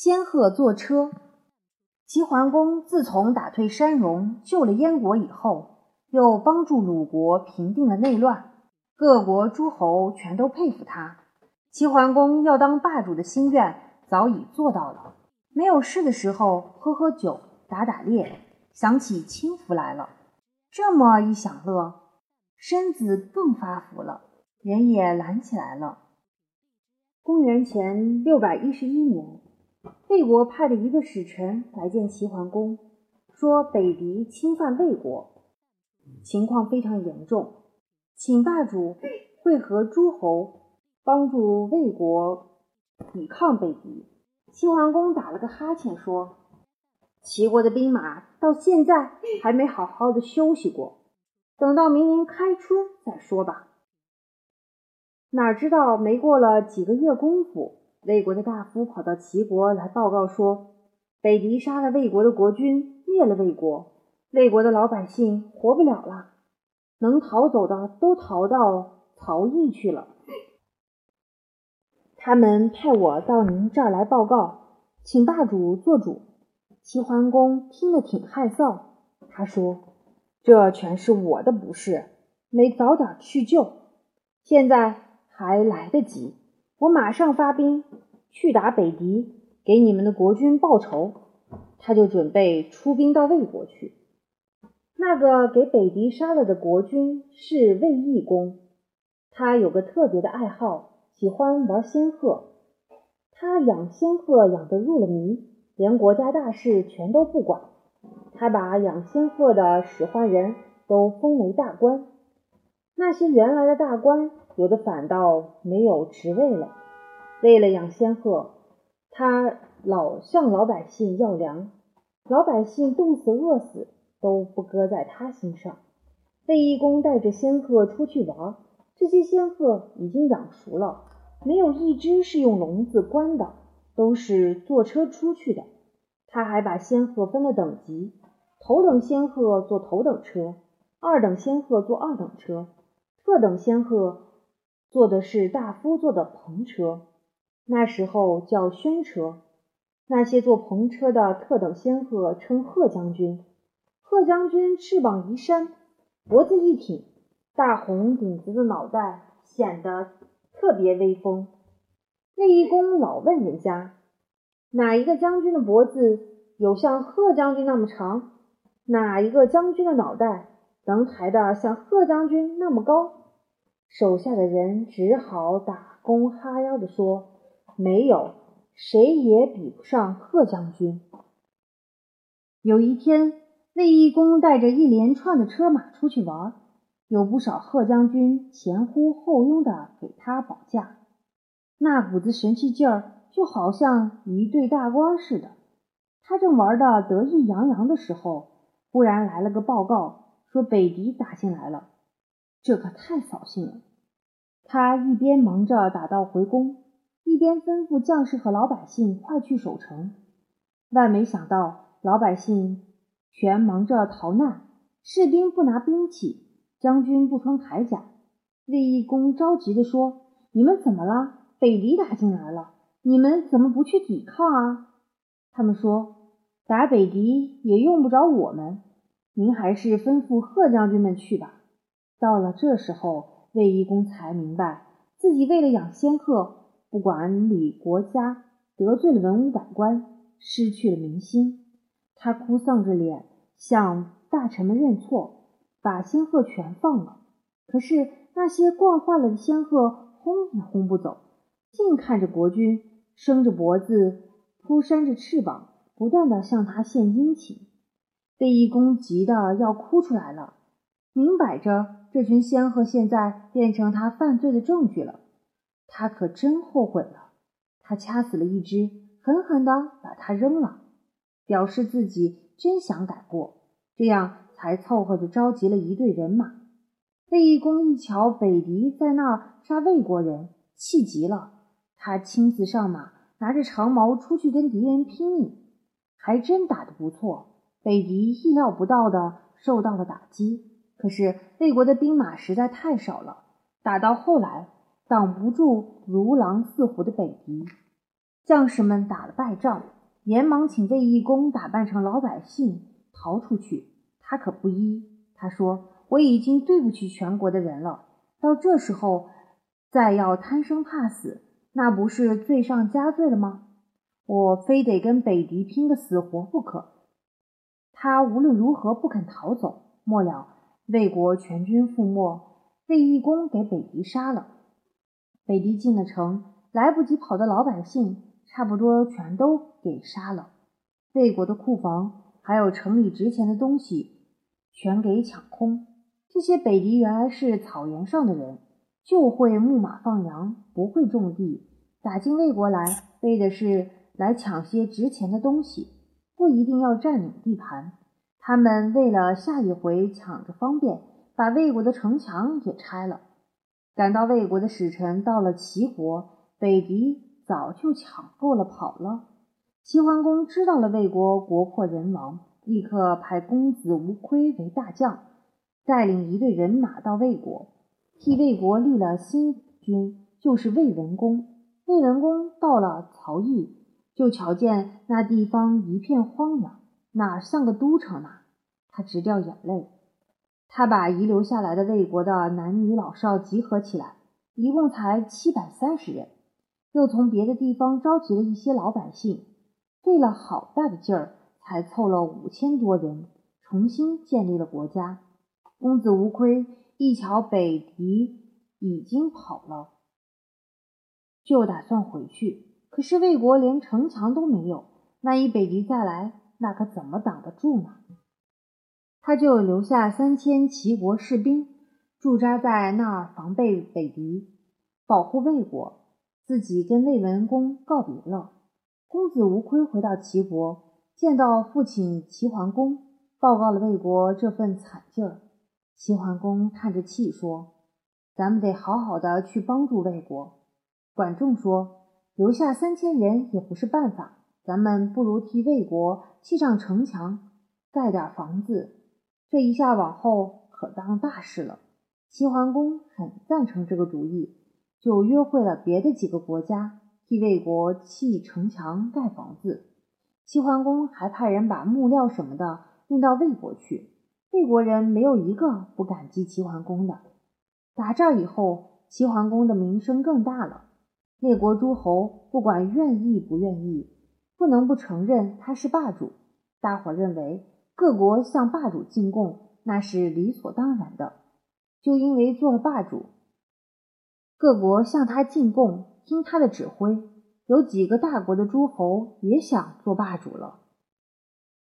仙鹤坐车。齐桓公自从打退山戎、救了燕国以后，又帮助鲁国平定了内乱，各国诸侯全都佩服他。齐桓公要当霸主的心愿早已做到了。没有事的时候，喝喝酒，打打猎，想起轻浮来了。这么一享乐，身子更发福了，人也懒起来了。公元前六百一十一年。魏国派了一个使臣来见齐桓公，说北狄侵犯魏国，情况非常严重，请霸主会合诸侯，帮助魏国抵抗北狄。齐桓公打了个哈欠，说：“齐国的兵马到现在还没好好的休息过，等到明年开春再说吧。”哪知道没过了几个月功夫。魏国的大夫跑到齐国来报告说，北狄杀了魏国的国君，灭了魏国，魏国的老百姓活不了了，能逃走的都逃到曹邑去了。他们派我到您这儿来报告，请霸主做主。齐桓公听了挺害臊，他说：“这全是我的不是，没早点去救，现在还来得及。”我马上发兵去打北狄，给你们的国君报仇。他就准备出兵到魏国去。那个给北狄杀了的国君是魏义公，他有个特别的爱好，喜欢玩仙鹤。他养仙鹤养得入了迷，连国家大事全都不管。他把养仙鹤的使唤人都封为大官。那些原来的大官。有的反倒没有职位了。为了养仙鹤，他老向老百姓要粮，老百姓冻死饿死都不搁在他心上。魏义公带着仙鹤出去玩，这些仙鹤已经养熟了，没有一只是用笼子关的，都是坐车出去的。他还把仙鹤分了等级，头等仙鹤坐头等车，二等仙鹤坐二等车，特等仙鹤。坐的是大夫坐的篷车，那时候叫轩车。那些坐篷车的特等仙鹤称贺将军。贺将军翅膀一扇，脖子一挺，大红顶子的脑袋显得特别威风。魏义公老问人家，哪一个将军的脖子有像贺将军那么长？哪一个将军的脑袋能抬得像贺将军那么高？手下的人只好打工哈腰地说：“没有，谁也比不上贺将军。”有一天，卫义公带着一连串的车马出去玩，有不少贺将军前呼后拥的给他保驾，那股子神气劲儿就好像一对大官似的。他正玩的得意洋洋的时候，忽然来了个报告，说北狄打进来了。这可太扫兴了。他一边忙着打道回宫，一边吩咐将士和老百姓快去守城。万没想到，老百姓全忙着逃难，士兵不拿兵器，将军不穿铠甲。卫懿公着急地说：“你们怎么了？北狄打进来了，你们怎么不去抵抗啊？”他们说：“打北狄也用不着我们，您还是吩咐贺将军们去吧。”到了这时候，卫懿公才明白自己为了养仙鹤，不管理国家，得罪了文武百官，失去了民心。他哭丧着脸向大臣们认错，把仙鹤全放了。可是那些惯坏了的仙鹤轰也轰不走，净看着国君伸着脖子，扑扇着翅膀，不断的向他献殷勤。卫懿公急得要哭出来了。明摆着，这群仙鹤现在变成他犯罪的证据了。他可真后悔了。他掐死了一只，狠狠地把它扔了，表示自己真想改过。这样才凑合着召集了一队人马。魏义公一瞧北狄在那儿杀魏国人，气急了。他亲自上马，拿着长矛出去跟敌人拼命，还真打得不错。北狄意料不到的受到了打击。可是魏国的兵马实在太少了，打到后来挡不住如狼似虎的北狄。将士们打了败仗，连忙请卫义公打扮成老百姓逃出去。他可不依，他说：“我已经对不起全国的人了，到这时候再要贪生怕死，那不是罪上加罪了吗？我非得跟北狄拼个死活不可。”他无论如何不肯逃走。末了，魏国全军覆没，魏义公给北狄杀了。北狄进了城，来不及跑的老百姓差不多全都给杀了。魏国的库房还有城里值钱的东西全给抢空。这些北狄原来是草原上的人，就会牧马放羊，不会种地。打进魏国来，为的是来抢些值钱的东西。不一定要占领地盘，他们为了下一回抢着方便，把魏国的城墙也拆了。赶到魏国的使臣到了齐国，北狄早就抢够了跑了。齐桓公知道了魏国国破人亡，立刻派公子无亏为大将，带领一队人马到魏国，替魏国立了新君，就是魏文公。魏文公到了曹邑。就瞧见那地方一片荒凉，哪像个都城呢？他直掉眼泪。他把遗留下来的魏国的男女老少集合起来，一共才七百三十人，又从别的地方召集了一些老百姓，费了好大的劲儿，才凑了五千多人，重新建立了国家。公子无亏一瞧北狄已经跑了，就打算回去。可是魏国连城墙都没有，万一北狄再来，那可怎么挡得住呢？他就留下三千齐国士兵驻扎在那儿防备北狄，保护魏国，自己跟魏文公告别了。公子无亏回到齐国，见到父亲齐桓公，报告了魏国这份惨劲儿。齐桓公叹着气说：“咱们得好好的去帮助魏国。”管仲说。留下三千人也不是办法，咱们不如替魏国砌上城墙，盖点房子。这一下往后可当大事了。齐桓公很赞成这个主意，就约会了别的几个国家，替魏国砌城墙、盖房子。齐桓公还派人把木料什么的运到魏国去。魏国人没有一个不感激齐桓公的。打这以后，齐桓公的名声更大了。列国诸侯不管愿意不愿意，不能不承认他是霸主。大伙认为各国向霸主进贡那是理所当然的。就因为做了霸主，各国向他进贡，听他的指挥。有几个大国的诸侯也想做霸主了。